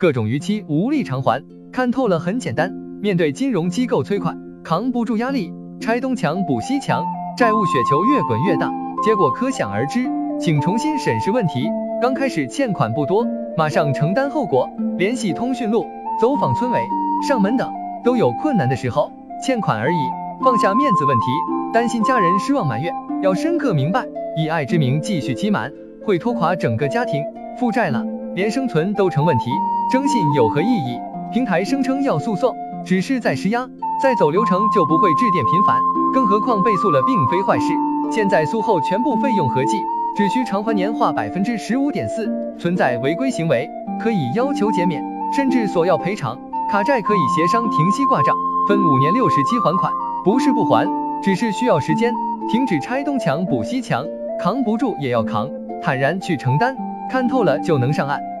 各种逾期无力偿还，看透了很简单。面对金融机构催款，扛不住压力，拆东墙补西墙，债务雪球越滚越大，结果可想而知。请重新审视问题。刚开始欠款不多，马上承担后果。联系通讯录，走访村委、上门等，都有困难的时候，欠款而已，放下面子问题，担心家人失望埋怨，要深刻明白，以爱之名继续欺瞒，会拖垮整个家庭。负债了，连生存都成问题。征信有何意义？平台声称要诉讼，只是在施压，再走流程就不会致电频繁。更何况被诉了并非坏事，现在诉后全部费用合计，只需偿还年化百分之十五点四，存在违规行为，可以要求减免，甚至索要赔偿。卡债可以协商停息挂账，分五年六十期还款，不是不还，只是需要时间。停止拆东墙补西墙，扛不住也要扛，坦然去承担，看透了就能上岸。